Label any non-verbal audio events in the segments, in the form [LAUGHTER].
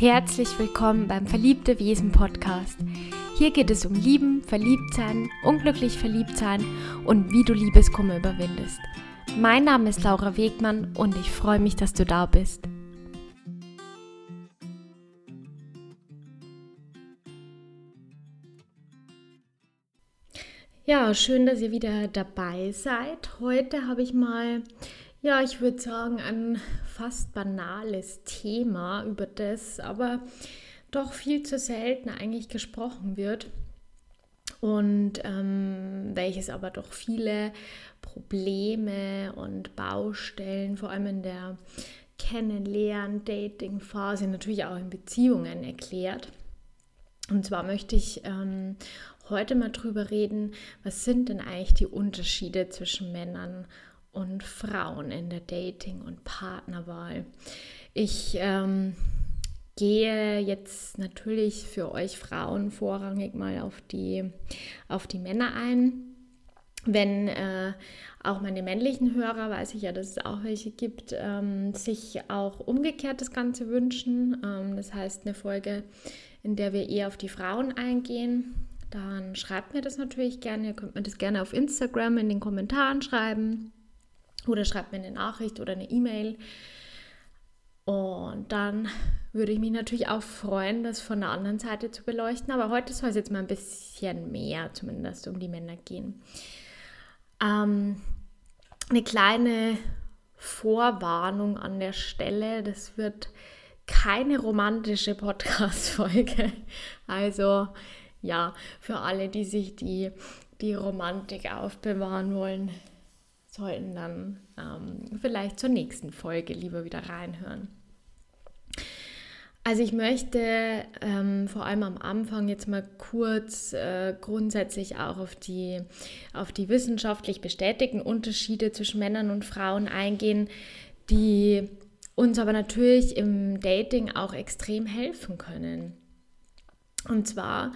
Herzlich willkommen beim Verliebte Wesen Podcast. Hier geht es um Lieben, Verliebtsein, unglücklich Verliebtsein und wie du Liebeskummer überwindest. Mein Name ist Laura Wegmann und ich freue mich, dass du da bist. Ja, schön, dass ihr wieder dabei seid. Heute habe ich mal ja, ich würde sagen, ein fast banales Thema, über das aber doch viel zu selten eigentlich gesprochen wird und ähm, welches aber doch viele Probleme und Baustellen, vor allem in der Kennenlernen, Dating-Phase, natürlich auch in Beziehungen erklärt. Und zwar möchte ich ähm, heute mal drüber reden, was sind denn eigentlich die Unterschiede zwischen Männern und Frauen in der Dating- und Partnerwahl. Ich ähm, gehe jetzt natürlich für euch Frauen vorrangig mal auf die, auf die Männer ein. Wenn äh, auch meine männlichen Hörer, weiß ich ja, dass es auch welche gibt, ähm, sich auch umgekehrt das Ganze wünschen. Ähm, das heißt, eine Folge, in der wir eher auf die Frauen eingehen, dann schreibt mir das natürlich gerne. Ihr könnt mir das gerne auf Instagram in den Kommentaren schreiben oder schreibt mir eine Nachricht oder eine E-Mail. Und dann würde ich mich natürlich auch freuen, das von der anderen Seite zu beleuchten. Aber heute soll es jetzt mal ein bisschen mehr, zumindest um die Männer gehen. Ähm, eine kleine Vorwarnung an der Stelle. Das wird keine romantische Podcast-Folge. [LAUGHS] Also ja, für alle, die sich die, die Romantik aufbewahren wollen, sollten dann ähm, vielleicht zur nächsten Folge lieber wieder reinhören. Also ich möchte ähm, vor allem am Anfang jetzt mal kurz äh, grundsätzlich auch auf die, auf die wissenschaftlich bestätigten Unterschiede zwischen Männern und Frauen eingehen, die uns aber natürlich im Dating auch extrem helfen können. Und zwar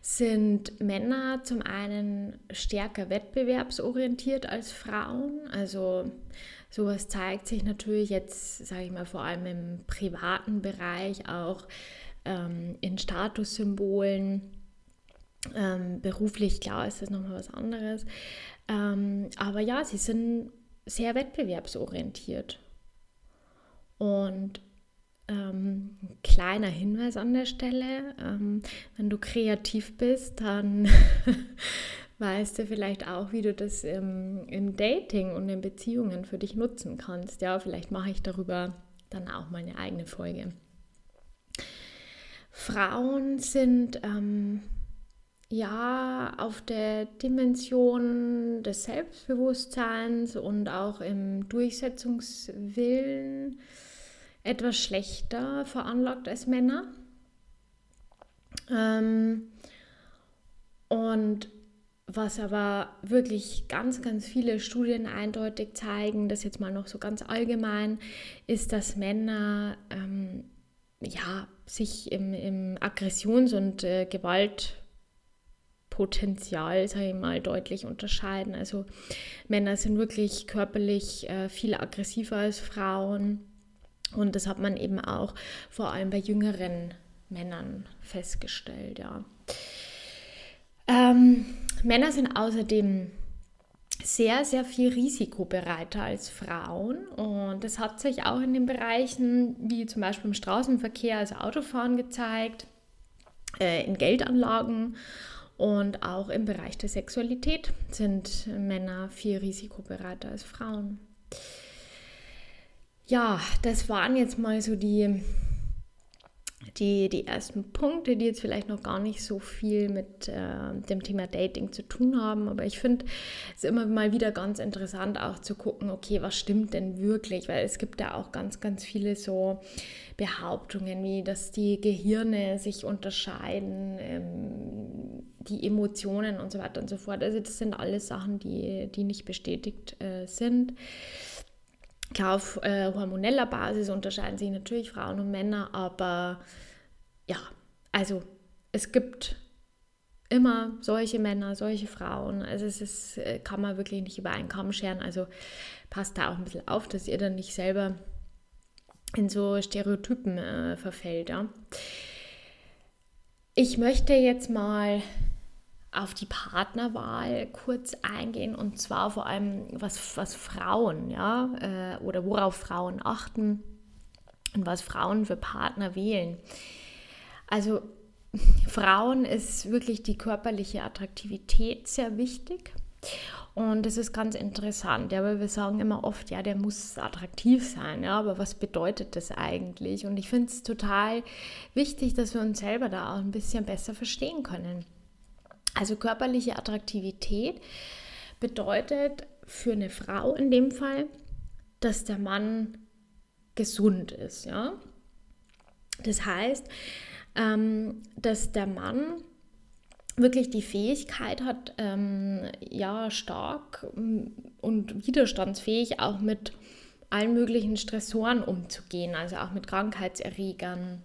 sind Männer zum einen stärker wettbewerbsorientiert als Frauen. Also sowas zeigt sich natürlich jetzt, sage ich mal, vor allem im privaten Bereich, auch ähm, in Statussymbolen. Ähm, beruflich, klar, ist das nochmal was anderes. Ähm, aber ja, sie sind sehr wettbewerbsorientiert. Und ähm, kleiner Hinweis an der Stelle, ähm, wenn du kreativ bist, dann [LAUGHS] weißt du vielleicht auch, wie du das im, im, Dating und in Beziehungen für dich nutzen kannst. Ja, vielleicht mache ich darüber dann auch mal eine eigene Folge. Frauen sind ähm, ja auf der Dimension des Selbstbewusstseins und auch im Durchsetzungswillen etwas schlechter veranlagt als Männer. Ähm, und was aber wirklich ganz, ganz viele Studien eindeutig zeigen, das jetzt mal noch so ganz allgemein, ist, dass Männer ähm, ja, sich im, im Aggressions- und äh, Gewaltpotenzial, sage ich mal, deutlich unterscheiden. Also Männer sind wirklich körperlich äh, viel aggressiver als Frauen. Und das hat man eben auch vor allem bei jüngeren Männern festgestellt, ja. Ähm, Männer sind außerdem sehr, sehr viel risikobereiter als Frauen. Und das hat sich auch in den Bereichen wie zum Beispiel im Straßenverkehr, also Autofahren gezeigt, äh, in Geldanlagen und auch im Bereich der Sexualität sind Männer viel risikobereiter als Frauen ja, das waren jetzt mal so die, die, die ersten Punkte, die jetzt vielleicht noch gar nicht so viel mit äh, dem Thema Dating zu tun haben. Aber ich finde es immer mal wieder ganz interessant auch zu gucken, okay, was stimmt denn wirklich? Weil es gibt ja auch ganz, ganz viele so Behauptungen, wie dass die Gehirne sich unterscheiden, ähm, die Emotionen und so weiter und so fort. Also das sind alles Sachen, die, die nicht bestätigt äh, sind. Klar, auf äh, hormoneller Basis unterscheiden sich natürlich Frauen und Männer, aber ja, also es gibt immer solche Männer, solche Frauen. Also es ist, äh, kann man wirklich nicht über einen Kamm scheren. Also passt da auch ein bisschen auf, dass ihr dann nicht selber in so Stereotypen äh, verfällt. Ja. Ich möchte jetzt mal auf die Partnerwahl kurz eingehen und zwar vor allem was, was Frauen, ja, äh, oder worauf Frauen achten und was Frauen für Partner wählen. Also [LAUGHS] Frauen ist wirklich die körperliche Attraktivität sehr wichtig. Und das ist ganz interessant, ja, weil wir sagen immer oft, ja, der muss attraktiv sein, ja, aber was bedeutet das eigentlich? Und ich finde es total wichtig, dass wir uns selber da auch ein bisschen besser verstehen können. Also körperliche Attraktivität bedeutet für eine Frau in dem Fall, dass der Mann gesund ist, ja. Das heißt, ähm, dass der Mann wirklich die Fähigkeit hat, ähm, ja, stark mm, und widerstandsfähig auch mit allen möglichen Stressoren umzugehen, also auch mit Krankheitserregern,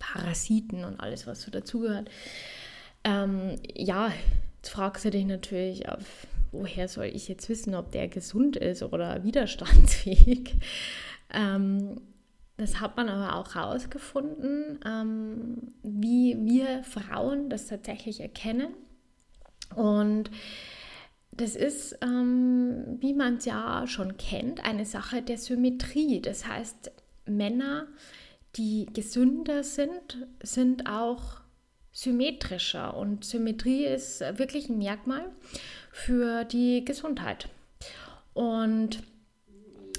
Parasiten und alles, was so dazugehört. Ähm, ja, jetzt fragst du dich natürlich, woher soll ich jetzt wissen, ob der gesund ist oder widerstandsfähig? [LAUGHS] Ähm, das hat man aber auch herausgefunden, ähm, wie wir Frauen das tatsächlich erkennen. Und das ist, ähm, wie man es ja schon kennt, eine Sache der Symmetrie. Das heißt, Männer, die gesünder sind, sind auch symmetrischer. Und Symmetrie ist wirklich ein Merkmal für die Gesundheit. Und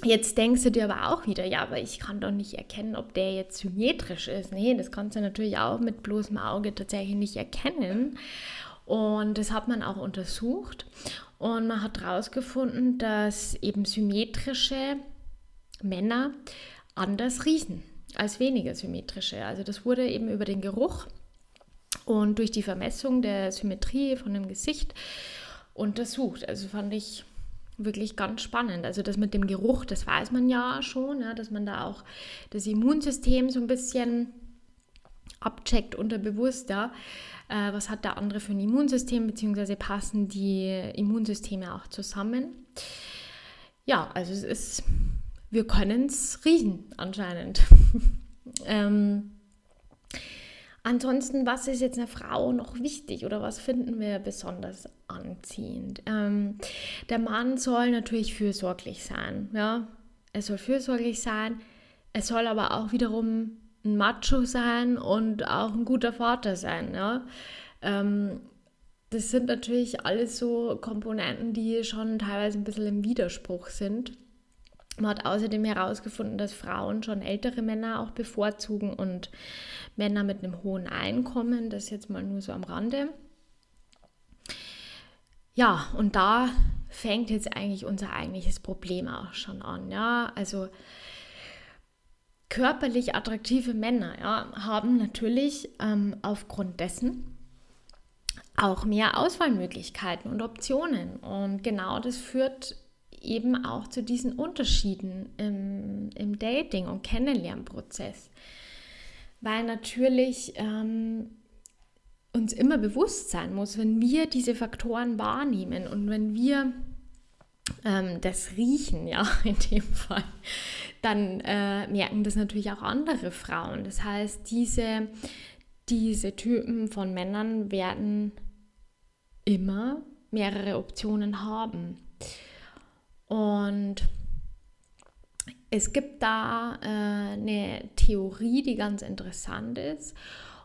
Jetzt denkst du dir aber auch wieder, ja, aber ich kann doch nicht erkennen, ob der jetzt symmetrisch ist. Nee, das kannst du natürlich auch mit bloßem Auge tatsächlich nicht erkennen. Und das hat man auch untersucht. Und man hat herausgefunden, dass eben symmetrische Männer anders riechen als weniger symmetrische. Also das wurde eben über den Geruch und durch die Vermessung der Symmetrie von dem Gesicht untersucht. Also fand ich wirklich ganz spannend. Also das mit dem Geruch, das weiß man ja schon, ja, dass man da auch das Immunsystem so ein bisschen abcheckt unterbewusst. Äh, was hat der andere für ein Immunsystem, beziehungsweise passen die Immunsysteme auch zusammen. Ja, also es ist, wir können es riechen anscheinend. [LAUGHS] ähm, Ansonsten, was ist jetzt einer Frau noch wichtig oder was finden wir besonders anziehend? Ähm, der Mann soll natürlich fürsorglich sein, ja. Er soll fürsorglich sein, er soll aber auch wiederum ein Macho sein und auch ein guter Vater sein, ja. Ähm, das sind natürlich alles so Komponenten, die schon teilweise ein bisschen im Widerspruch sind. Man hat außerdem herausgefunden, dass Frauen schon ältere Männer auch bevorzugen und Männer mit einem hohen Einkommen, das jetzt mal nur so am Rande. Ja, und da fängt jetzt eigentlich unser eigentliches Problem auch schon an. Ja, also körperlich attraktive Männer ja, haben natürlich ähm, aufgrund dessen auch mehr Auswahlmöglichkeiten und Optionen. Und genau das führt eben auch zu diesen Unterschieden im, im Dating- und Kennenlernprozess. Weil natürlich ähm, uns immer bewusst sein muss, wenn wir diese Faktoren wahrnehmen und wenn wir ähm, das riechen, ja, [LAUGHS] in dem Fall, dann äh, merken das natürlich auch andere Frauen. Das heißt, diese, diese Typen von Männern werden immer mehrere Optionen haben. Und es gibt da äh, eine Theorie, die ganz interessant ist.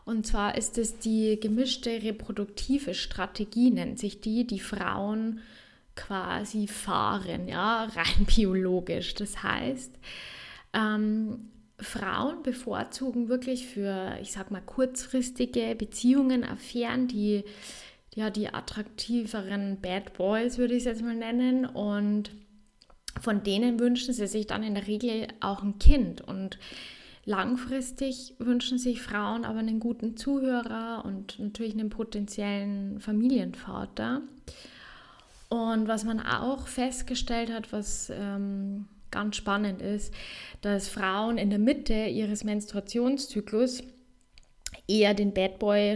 Und zwar ist es die gemischte reproduktive Strategie, nennt sich die, die Frauen quasi fahren, ja, [LAUGHS] rein biologisch. Das heißt, ähm, Frauen bevorzugen wirklich für, ich sag mal, kurzfristige Beziehungen, Affären, die ja die attraktiveren Bad Boys, würde ich es jetzt mal nennen. Und von denen wünschen sie sich dann in der Regel auch ein Kind. Und langfristig wünschen sich Frauen aber einen guten Zuhörer und natürlich einen potenziellen Familienvater. Und was man auch festgestellt hat, was ähm, ganz spannend ist, dass Frauen in der Mitte ihres Menstruationszyklus eher den Bad Boy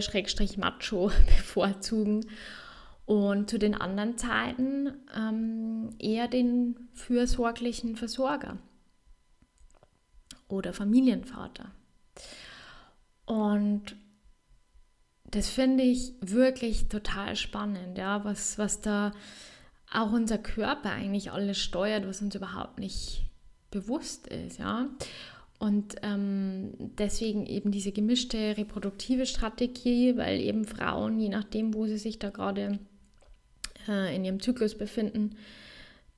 Macho [LAUGHS] bevorzugen und zu den anderen Zeiten ähm, eher den fürsorglichen Versorger. oder Familienvater. Und das finde ich wirklich total spannend, ja, was, was da auch unser Körper eigentlich alles steuert, was uns überhaupt nicht bewusst ist, ja. Und ähm, deswegen eben diese gemischte reproduktive Strategie, weil eben Frauen, je nachdem, wo sie sich da gerade äh, in ihrem Zyklus befinden,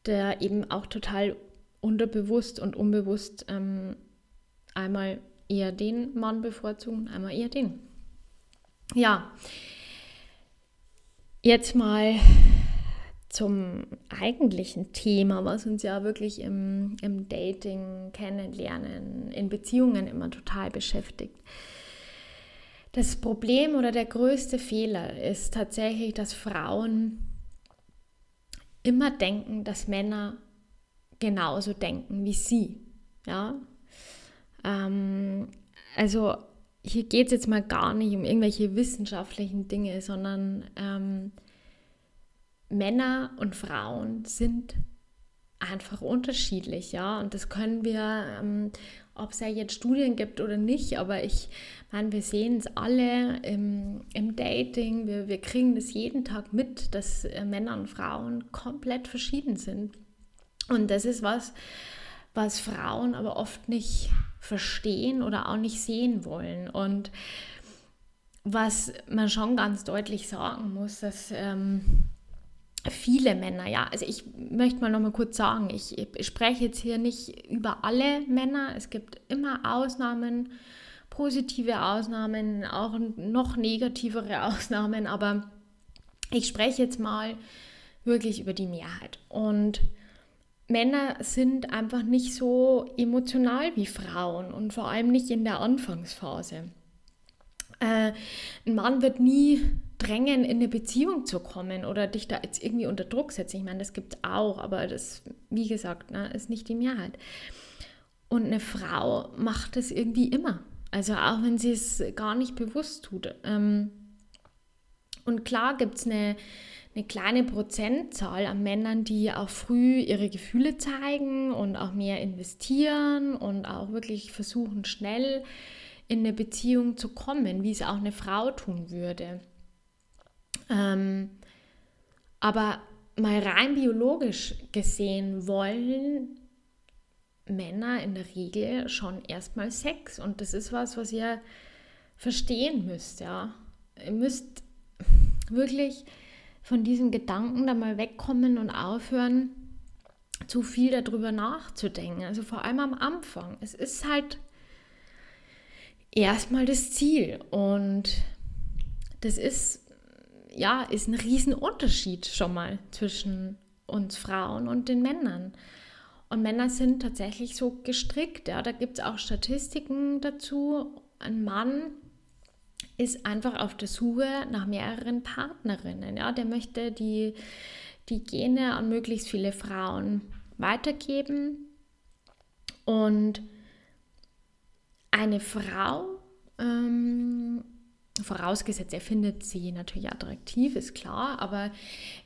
der eben auch total unterbewusst und unbewusst ähm, einmal eher den Mann bevorzugen, einmal eher den. Ja, jetzt mal zum eigentlichen Thema, was uns ja wirklich im, im Dating, Kennenlernen, in Beziehungen immer total beschäftigt. Das Problem oder der größte Fehler ist tatsächlich, dass Frauen immer denken, dass Männer genauso denken wie sie. Ja? Ähm, also hier geht es jetzt mal gar nicht um irgendwelche wissenschaftlichen Dinge, sondern ähm, Männer und Frauen sind einfach unterschiedlich, ja. Und das können wir, ähm, ob es ja jetzt Studien gibt oder nicht, aber ich meine, wir sehen es alle im, im Dating, wir, wir kriegen das jeden Tag mit, dass äh, Männer und Frauen komplett verschieden sind. Und das ist was, was Frauen aber oft nicht verstehen oder auch nicht sehen wollen. Und was man schon ganz deutlich sagen muss, dass ähm, viele Männer, ja, also ich möchte mal noch mal kurz sagen, ich, ich spreche jetzt hier nicht über alle Männer, es gibt immer Ausnahmen, positive Ausnahmen, auch noch negativere [LAUGHS] Ausnahmen, aber ich spreche jetzt mal wirklich über die Mehrheit. Und Männer sind einfach nicht so emotional wie Frauen und vor allem nicht in der Anfangsphase. Äh, ein Mann wird nie drängen, in eine Beziehung zu kommen oder dich da jetzt irgendwie unter Druck setzen. Ich meine, das gibt es auch, aber das, wie gesagt, ne, ist nicht die Mehrheit. Und eine Frau macht es irgendwie immer. Also auch wenn sie es gar nicht bewusst tut. Ähm, und klar gibt es eine, eine kleine Prozentzahl an Männern, die auch früh ihre Gefühle zeigen und auch mehr investieren und auch wirklich versuchen, schnell in eine Beziehung zu kommen, wie es auch eine Frau tun würde. Ähm, aber mal rein biologisch gesehen wollen Männer in der Regel schon erstmal Sex. Und das ist was, was ihr verstehen müsst, ja. Ihr müsst [LAUGHS] wirklich von diesen Gedanken da mal wegkommen und aufhören, zu viel darüber nachzudenken. Also vor allem am Anfang. Es ist halt erstmal das Ziel. Und das ist ja, ist ein Riesenunterschied schon mal zwischen uns Frauen und den Männern. Und Männer sind tatsächlich so gestrickt. Ja. Da gibt es auch Statistiken dazu. Ein Mann ist einfach auf der Suche nach mehreren Partnerinnen. Ja. Der möchte die, die Gene an möglichst viele Frauen weitergeben. Und eine Frau ähm, Vorausgesetzt, er findet sie natürlich attraktiv, ist klar, aber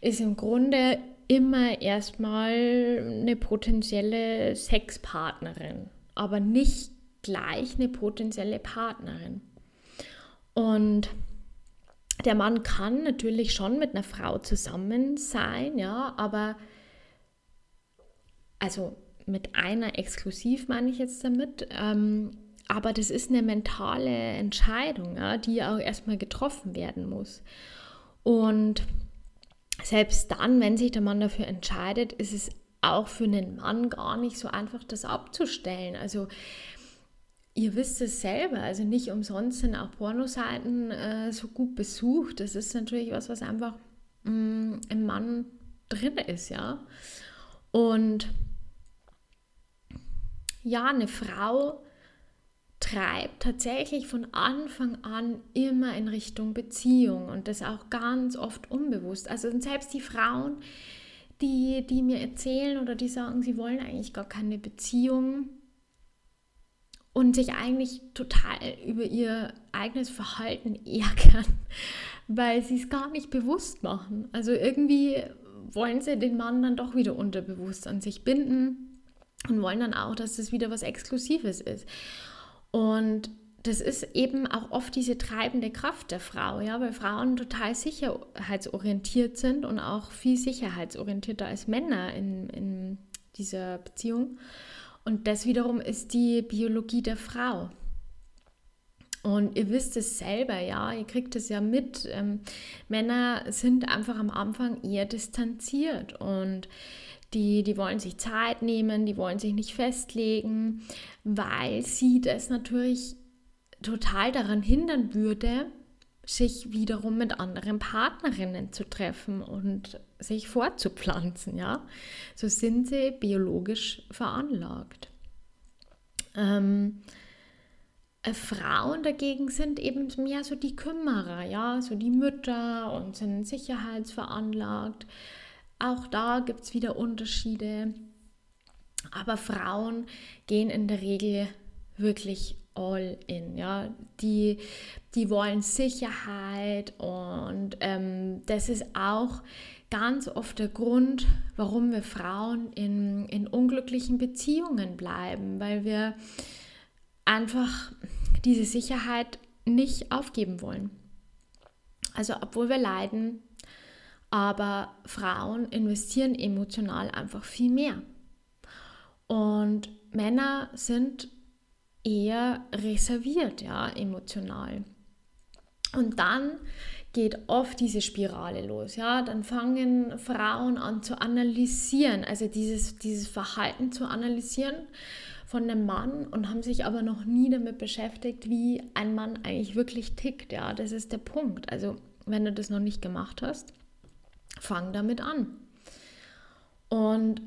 ist im Grunde immer erstmal eine potenzielle Sexpartnerin, aber nicht gleich eine potenzielle Partnerin. Und der Mann kann natürlich schon mit einer Frau zusammen sein, ja, aber also mit einer exklusiv meine ich jetzt damit. Ähm, aber das ist eine mentale Entscheidung, ja, die auch erstmal getroffen werden muss. Und selbst dann, wenn sich der Mann dafür entscheidet, ist es auch für einen Mann gar nicht so einfach, das abzustellen. Also ihr wisst es selber, also nicht umsonst sind auch Pornoseiten äh, so gut besucht. Das ist natürlich was, was einfach mh, mm, im Mann drin ist, ja. Und ja, eine Frau treibt tatsächlich von Anfang an immer in Richtung Beziehung und das auch ganz oft unbewusst. Also selbst die Frauen, die, die mir erzählen oder die sagen, sie wollen eigentlich gar keine Beziehung und sich eigentlich total über ihr eigenes Verhalten [LAUGHS] ärgern, weil sie es gar nicht bewusst machen. Also irgendwie wollen sie den Mann dann doch wieder unterbewusst an sich binden und wollen dann auch, dass das wieder was Exklusives ist. Und das ist eben auch oft diese treibende Kraft der Frau, ja, weil Frauen total sicherheitsorientiert sind und auch viel sicherheitsorientierter als Männer in, in dieser Beziehung. Und das wiederum ist die Biologie der Frau. Und ihr wisst es selber, ja, ihr kriegt es ja mit. Ähm, Männer sind einfach am Anfang eher distanziert und die, die wollen sich Zeit nehmen, die wollen sich nicht festlegen, weil sie das natürlich total daran hindern würde, sich wiederum mit anderen Partnerinnen zu treffen und sich fortzupflanzen, ja. So sind sie biologisch veranlagt. Ähm, äh, Frauen dagegen sind eben mehr so die Kümmerer, ja, so die Mütter und sind sicherheitsveranlagt. Auch da gibt es wieder Unterschiede. Aber Frauen gehen in der Regel wirklich all in, ja. Die, die wollen Sicherheit und ähm, das ist auch ganz oft der Grund, warum wir Frauen in, in unglücklichen Beziehungen bleiben, weil wir einfach diese Sicherheit nicht aufgeben wollen. Also obwohl wir leiden, aber Frauen investieren emotional einfach viel mehr. Und Männer sind eher reserviert, ja, emotional. Und dann geht oft diese Spirale los, ja, dann fangen Frauen an zu analysieren, also dieses, dieses Verhalten zu analysieren von einem Mann und haben sich aber noch nie damit beschäftigt, wie ein Mann eigentlich wirklich tickt. Ja, das ist der Punkt. Also, wenn du das noch nicht gemacht hast, fang damit an. Und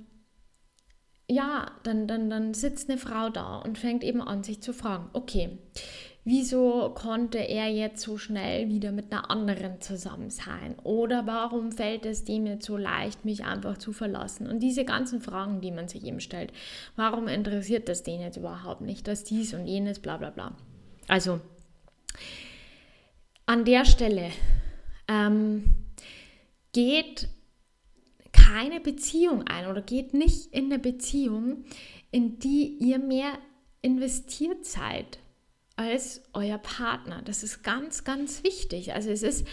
ja, dann, dann, dann sitzt eine Frau da und fängt eben an, sich zu fragen, okay, wieso konnte er jetzt so schnell wieder mit einer anderen zusammen sein? Oder warum fällt es dem jetzt so leicht, mich einfach zu verlassen? Und diese ganzen Fragen, die man sich eben stellt, warum interessiert das den jetzt überhaupt nicht, dass dies und jenes, bla bla bla. Also, an der Stelle ähm, geht keine Beziehung ein oder geht nicht in eine Beziehung, in die ihr mehr investiert seid als euer Partner. Das ist ganz, ganz wichtig. Also es ist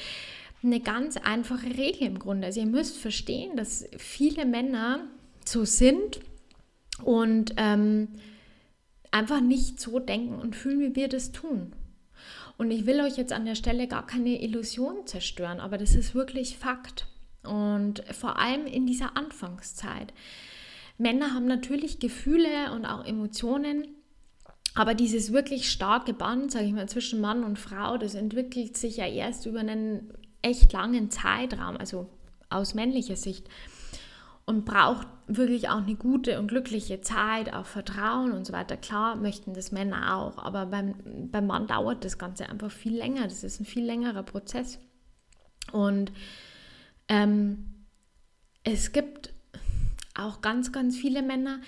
eine ganz einfache Regel im Grunde. Also ihr müsst verstehen, dass viele Männer so sind und ähm, einfach nicht so denken und fühlen, wie wir das tun. Und ich will euch jetzt an der Stelle gar keine Illusion zerstören, aber das ist wirklich Fakt. Und vor allem in dieser Anfangszeit. Männer haben natürlich Gefühle und auch Emotionen, aber dieses wirklich starke Band, sage ich mal, zwischen Mann und Frau, das entwickelt sich ja erst über einen echt langen Zeitraum, also aus männlicher Sicht. Und braucht wirklich auch eine gute und glückliche Zeit, auch Vertrauen und so weiter. Klar möchten das Männer auch, aber beim, beim Mann dauert das Ganze einfach viel länger. Das ist ein viel längerer Prozess. Und ähm, es gibt auch ganz, ganz viele Männer,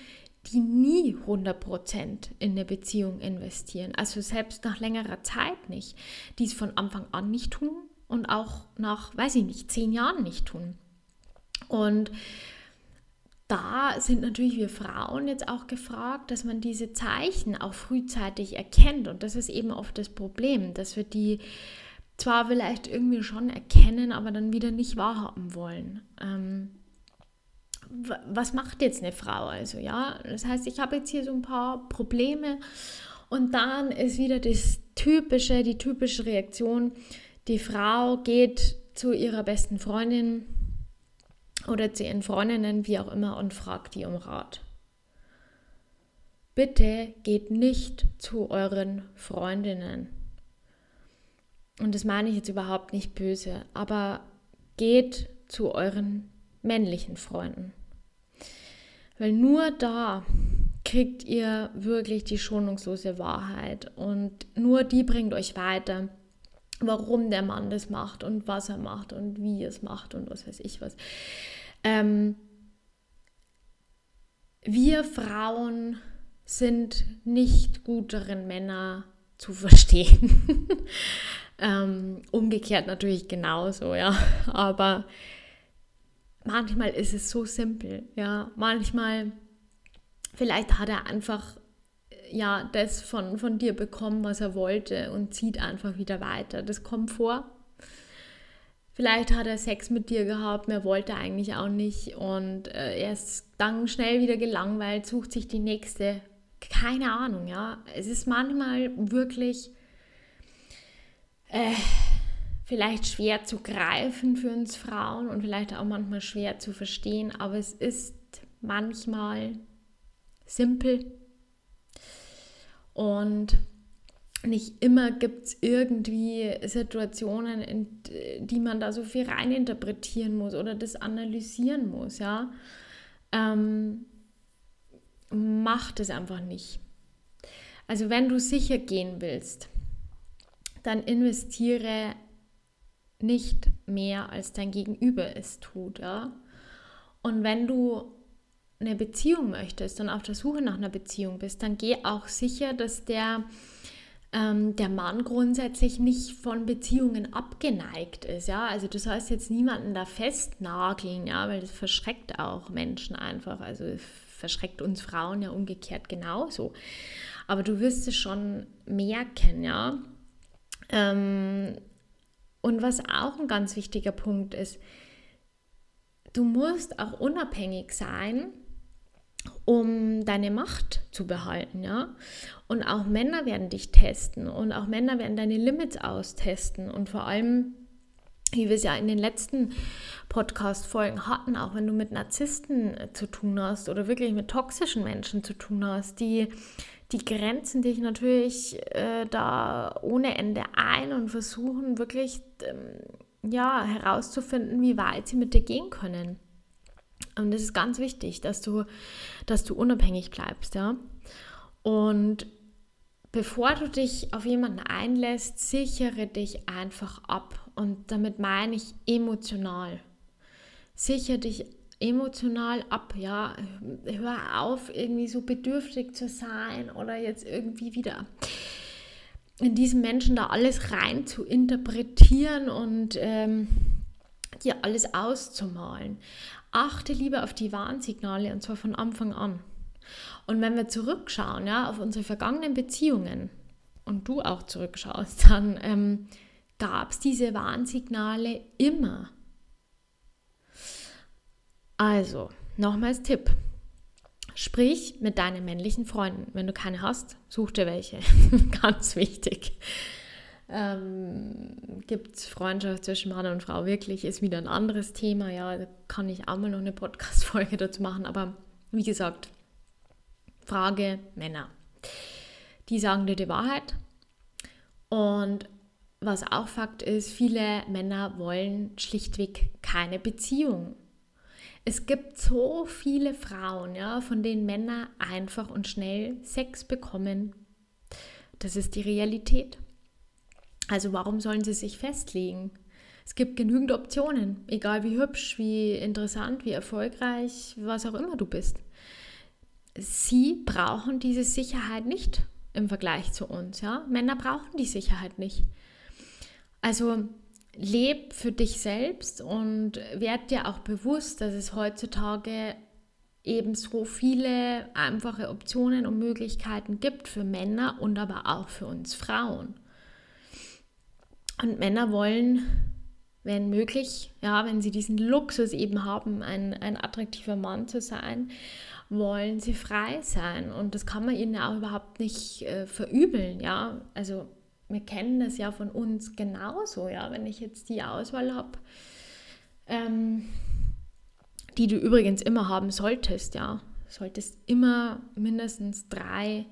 die nie 100% in eine Beziehung investieren. Also selbst nach längerer Zeit nicht. Die es von Anfang an nicht tun und auch nach, weiß ich nicht, zehn Jahren nicht tun. Und da sind natürlich wir Frauen jetzt auch gefragt, dass man diese Zeichen auch frühzeitig erkennt. Und das ist eben oft das Problem, dass wir die zwar vielleicht irgendwie schon erkennen, aber dann wieder nicht wahrhaben wollen. Ähm, was macht jetzt eine Frau also, ja? Das heißt, ich habe jetzt hier so ein paar Probleme und dann ist wieder das typische, die typische Reaktion, die Frau geht zu ihrer besten Freundin oder zu ihren Freundinnen, wie auch immer, und fragt die um Rat. Bitte geht nicht zu euren Freundinnen. Und das meine ich jetzt überhaupt nicht böse, aber geht zu euren männlichen Freunden. Weil nur da kriegt ihr wirklich die schonungslose Wahrheit und nur die bringt euch weiter, warum der Mann das macht und was er macht und wie er es macht und was weiß ich was. Ähm, wir Frauen sind nicht gut darin, Männer zu verstehen. [LAUGHS] ähm, umgekehrt natürlich genauso, ja. [LAUGHS] Aber manchmal ist es so simpel, ja. Manchmal Vielleicht hat er einfach ja das von, von dir bekommen, was er wollte und zieht einfach wieder weiter. Das kommt vor. Vielleicht hat er Sex mit dir gehabt, mehr wollte er eigentlich auch nicht und äh, er ist dann schnell wieder gelangweilt, sucht sich die nächste. Keine Ahnung, ja. Es ist manchmal wirklich äh, vielleicht schwer zu greifen für uns Frauen und vielleicht auch manchmal schwer zu verstehen, aber es ist manchmal simpel und nicht immer gibt es irgendwie Situationen, in die man da so viel reininterpretieren muss oder das analysieren muss, ja. Ähm, macht es einfach nicht. Also wenn du sicher gehen willst, dann investiere nicht mehr, als dein Gegenüber es tut, ja. Und wenn du eine Beziehung möchtest und auf der Suche nach einer Beziehung bist, dann geh auch sicher, dass der, ähm, der Mann grundsätzlich nicht von Beziehungen abgeneigt ist. Ja? Also du sollst jetzt niemanden da festnageln, ja, weil das verschreckt auch Menschen einfach. Also verschreckt uns Frauen ja umgekehrt genauso. Aber du wirst es schon merken, ja. Ähm, und was auch ein ganz wichtiger Punkt ist, du musst auch unabhängig sein um deine Macht zu behalten, ja. Und auch Männer werden dich testen und auch Männer werden deine Limits austesten und vor allem, wie wir es ja in den letzten Podcast-Folgen hatten, auch wenn du mit Narzissten äh, zu tun hast oder wirklich mit toxischen Menschen zu tun hast, die, die grenzen dich natürlich äh, da ohne Ende ein und versuchen wirklich ähm, ja, herauszufinden, wie weit sie mit dir gehen können. Und es ist ganz wichtig, dass du, dass du unabhängig bleibst, ja. Und bevor du dich auf jemanden einlässt, sichere dich einfach ab. Und damit meine ich emotional. Sichere dich emotional ab, ja. Hör auf, irgendwie so bedürftig zu sein oder jetzt irgendwie wieder in diesen Menschen da alles rein zu interpretieren und ähm, dir alles auszumalen achte lieber auf die Warnsignale und zwar von Anfang an. Und wenn wir zurückschauen, ja, auf unsere vergangenen Beziehungen und du auch zurückschaust, dann ähm, gab es diese Warnsignale immer. Also, nochmals Tipp. Sprich mit deinen männlichen Freunden. Wenn du keine hast, such dir welche. [LAUGHS] Ganz wichtig ähm, gibt es Freundschaft zwischen Mann und Frau wirklich, ist wieder ein anderes Thema. Ja, da kann ich auch mal noch eine Podcast-Folge dazu machen. Aber wie gesagt, Frage Männer. Die sagen dir die Wahrheit. Und was auch Fakt ist, viele Männer wollen schlichtweg keine Beziehung. Es gibt so viele Frauen, ja, von denen Männer einfach und schnell Sex bekommen. Das ist die Realität. Also warum sollen sie sich festlegen? Es gibt genügend Optionen, egal wie hübsch, wie interessant, wie erfolgreich, was auch immer du bist. Sie brauchen diese Sicherheit nicht im Vergleich zu uns. Ja? Männer brauchen die Sicherheit nicht. Also leb für dich selbst und werd dir auch bewusst, dass es heutzutage eben so viele einfache Optionen und Möglichkeiten gibt für Männer und aber auch für uns Frauen. Und Männer wollen, wenn möglich, ja, wenn sie diesen Luxus eben haben, ein, ein attraktiver Mann zu sein, wollen sie frei sein. Und das kann man ihnen auch überhaupt nicht äh, verübeln, ja. Also wir kennen das ja von uns genauso, ja. Wenn ich jetzt die Auswahl habe, ähm, die du übrigens immer haben solltest, ja. Solltest immer mindestens drei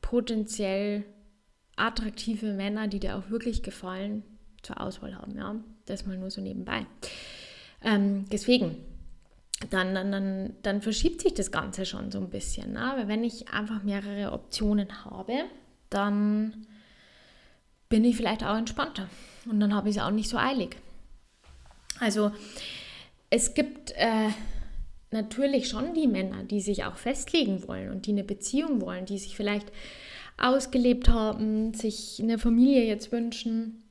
potenziell attraktive Männer, die dir auch wirklich gefallen, zur Auswahl haben. Ja, das mal nur so nebenbei. Ähm, deswegen, dann, dann, dann, dann verschiebt sich das Ganze schon so ein bisschen. Ne? Aber wenn ich einfach mehrere Optionen habe, dann bin ich vielleicht auch entspannter und dann habe ich es auch nicht so eilig. Also es gibt äh, natürlich schon die Männer, die sich auch festlegen wollen und die eine Beziehung wollen, die sich vielleicht ausgelebt haben, sich eine Familie jetzt wünschen.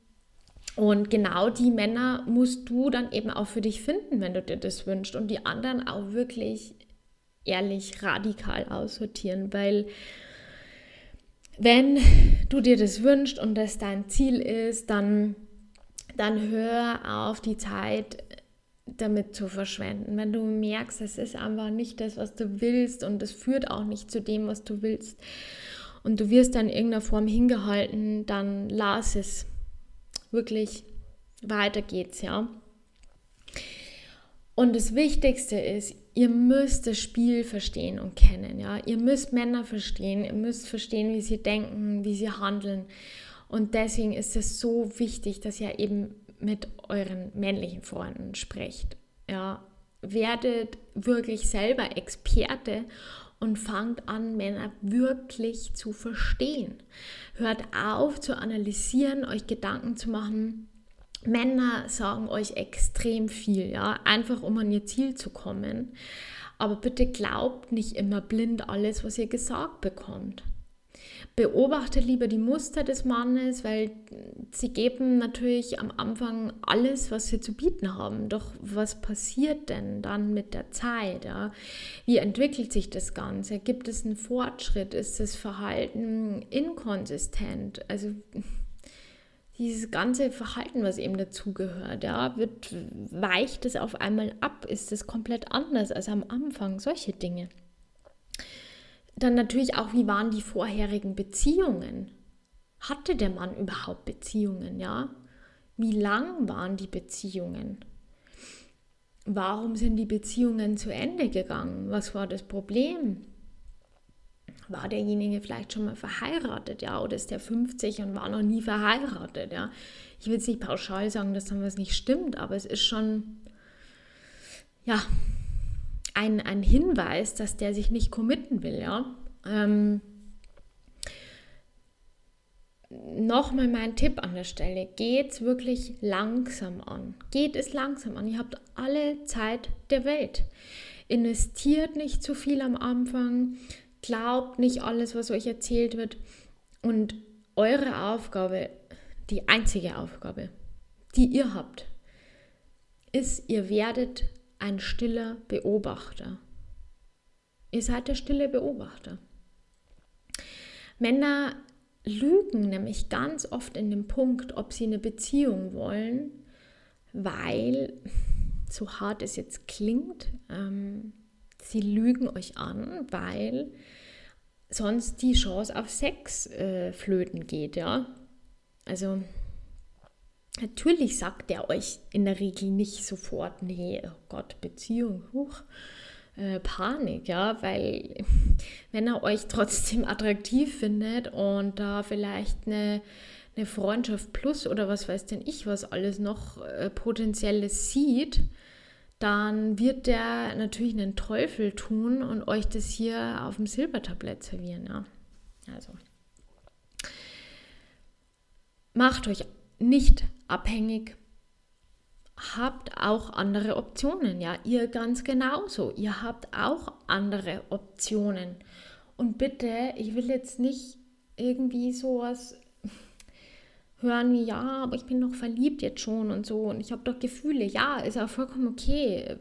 Und genau die Männer musst du dann eben auch für dich finden, wenn du dir das wünschst. Und die anderen auch wirklich ehrlich radikal aussortieren, weil wenn du dir das wünschst und das dein Ziel ist, dann, dann hör auf, die Zeit damit zu verschwenden. Wenn du merkst, es ist einfach nicht das, was du willst und es führt auch nicht zu dem, was du willst und du wirst dann in irgendeiner Form hingehalten, dann lass es. Wirklich, weiter geht's, ja. Und das Wichtigste ist, ihr müsst das Spiel verstehen und kennen, ja. Ihr müsst Männer verstehen, ihr müsst verstehen, wie sie denken, wie sie handeln. Und deswegen ist es so wichtig, dass ihr eben mit euren männlichen Freunden sprecht. Ja, werdet wirklich selber Experte und fangt an, Männer wirklich zu verstehen. Hört auf zu analysieren, euch Gedanken zu machen. Männer sagen euch extrem viel, ja, einfach um an ihr Ziel zu kommen. Aber bitte glaubt nicht immer blind alles, was ihr gesagt bekommt beobachte lieber die Muster des Mannes, weil sie geben natürlich am Anfang alles, was sie zu bieten haben. Doch was passiert denn dann mit der Zeit? Ja? Wie entwickelt sich das Ganze? Gibt es einen Fortschritt? Ist das Verhalten inkonsistent? Also dieses ganze Verhalten, was eben dazugehört, ja, wird weicht es auf einmal ab? Ist es komplett anders als am Anfang? Solche Dinge. Dann natürlich auch, wie waren die vorherigen Beziehungen? Hatte der Mann überhaupt Beziehungen, ja? Wie lang waren die Beziehungen? Warum sind die Beziehungen zu Ende gegangen? Was war das Problem? War derjenige vielleicht schon mal verheiratet, ja, oder ist der 50 und war noch nie verheiratet, ja? Ich will jetzt nicht pauschal sagen, dass dann was nicht stimmt, aber es ist schon, ja, ein, ein Hinweis, dass der sich nicht committen will, ja. Ähm, Nochmal mein Tipp an der Stelle, geht es wirklich langsam an. Geht es langsam an. Ihr habt alle Zeit der Welt. Investiert nicht zu viel am Anfang, glaubt nicht alles, was euch erzählt wird. Und eure Aufgabe, die einzige Aufgabe, die ihr habt, ist, ihr werdet ein stiller Beobachter. Ihr seid der stille Beobachter. Männer lügen nämlich ganz oft in dem Punkt, ob sie eine Beziehung wollen, weil, so hart es jetzt klingt, ähm, sie lügen euch an, weil sonst die Chance auf Sex äh, flöten geht, ja. Also Natürlich sagt er euch in der Regel nicht sofort, nee, oh Gott, Beziehung, huch, äh, Panik, ja, weil [LAUGHS] wenn er euch trotzdem attraktiv findet und da vielleicht eine, eine Freundschaft plus oder was weiß denn ich, was alles noch äh, potenzielles sieht, dann wird der natürlich einen Teufel tun und euch das hier auf dem Silbertablett servieren, ja. Also macht euch nicht abhängig, habt auch andere Optionen. Ja, ihr ganz genauso. Ihr habt auch andere Optionen. Und bitte, ich will jetzt nicht irgendwie sowas hören wie, ja, aber ich bin doch verliebt jetzt schon und so und ich habe doch Gefühle. Ja, ist auch vollkommen okay.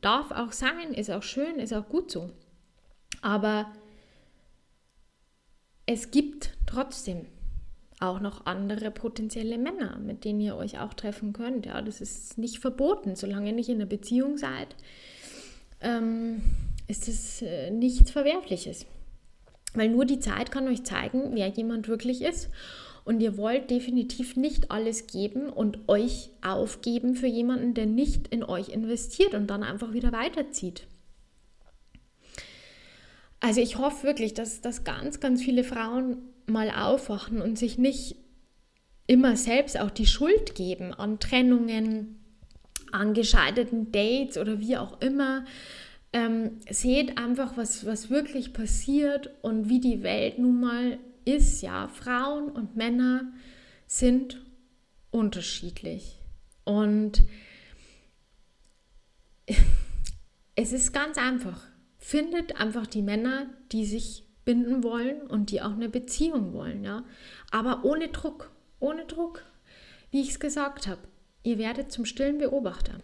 Darf auch sein, ist auch schön, ist auch gut so. Aber es gibt trotzdem auch noch andere potenzielle Männer, mit denen ihr euch auch treffen könnt. Ja, das ist nicht verboten, solange ihr nicht in einer Beziehung seid, ähm, ist es äh, nichts Verwerfliches. Weil nur die Zeit kann euch zeigen, wer jemand wirklich ist. Und ihr wollt definitiv nicht alles geben und euch aufgeben für jemanden, der nicht in euch investiert und dann einfach wieder weiterzieht. Also ich hoffe wirklich, dass, dass ganz, ganz viele Frauen mal aufwachen und sich nicht immer selbst auch die Schuld geben an Trennungen, an gescheiterten Dates oder wie auch immer. Ähm, seht einfach, was, was wirklich passiert und wie die Welt nun mal ist. Ja, Frauen und Männer sind unterschiedlich. Und [LAUGHS] es ist ganz einfach. Findet einfach die Männer, die sich binden wollen und die auch eine Beziehung wollen, ja. Aber ohne Druck, ohne Druck. Wie ich es gesagt habe, ihr werdet zum stillen Beobachter.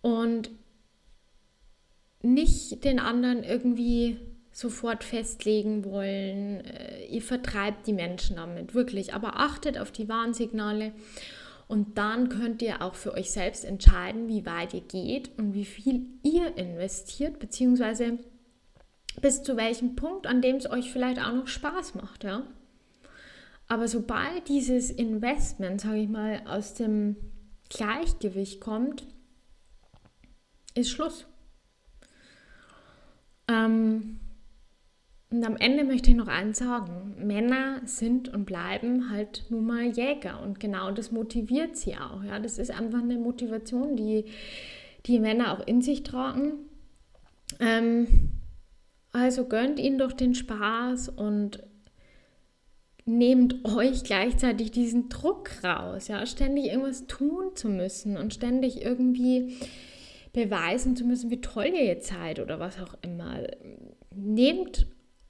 Und nicht den anderen irgendwie sofort festlegen wollen. Äh, ihr vertreibt die Menschen damit, wirklich. Aber achtet auf die Warnsignale und dann könnt ihr auch für euch selbst entscheiden, wie weit ihr geht und wie viel ihr investiert, beziehungsweise bis zu welchem Punkt, an dem es euch vielleicht auch noch Spaß macht, ja. Aber sobald dieses Investment, sage ich mal, aus dem Gleichgewicht kommt, ist Schluss. Ähm, und am Ende möchte ich noch eins sagen. Männer sind und bleiben halt nun mal Jäger und genau das motiviert sie auch. Ja? Das ist einfach eine Motivation, die die Männer auch in sich tragen. Ähm, also gönnt ihnen doch den Spaß und nehmt euch gleichzeitig diesen Druck raus, ja, ständig irgendwas tun zu müssen und ständig irgendwie beweisen zu müssen, wie toll ihr jetzt seid oder was auch immer. Nehmt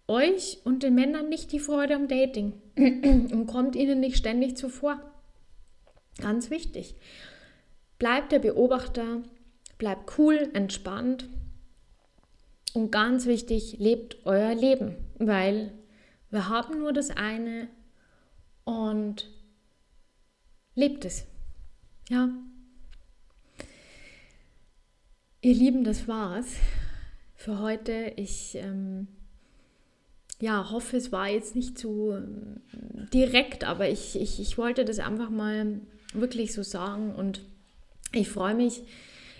euch und den Männern nicht die Freude am Dating [CLEARS THROAT] und kommt ihnen nicht ständig zuvor. Ganz wichtig. Bleibt der Beobachter, bleibt cool, entspannt und ganz wichtig, lebt euer Leben, weil wir haben nur das eine und lebt es. Ja. Ihr Lieben, das war's für heute. Ich ähm, ja, hoffe, es war jetzt nicht zu ähm, direkt, aber ich, ich, ich wollte das einfach mal wirklich so sagen und ich freue mich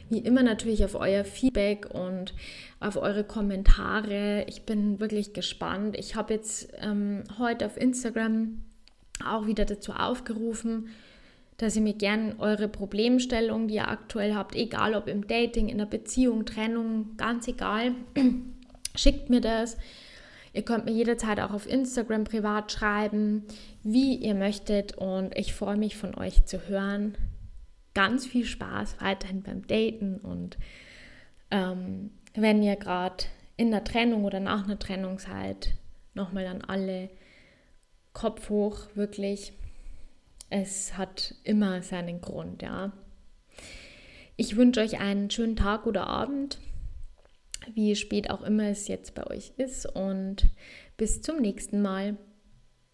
wie immer natürlich auf euer Feedback und auf eure Kommentare. Ich bin wirklich gespannt. Ich habe jetzt ähm, heute auf Instagram auch wieder dazu aufgerufen, dass ihr mir gerne eure Problemstellung, die ihr aktuell habt, egal ob im Dating, in der Beziehung, Trennung, ganz egal, [CLEARS THROAT] schickt mir das. Ihr könnt mir jederzeit auch auf Instagram privat schreiben, wie ihr möchtet und ich freue mich von euch zu hören. Ganz viel Spaß weiterhin beim Daten und ähm, wenn ihr gerade in der Trennung oder nach einer Trennung seid, nochmal an alle Kopf hoch, wirklich. Es hat immer seinen Grund, ja. Ich wünsche euch einen schönen Tag oder Abend wie spät auch immer es jetzt bei euch ist. Und bis zum nächsten Mal.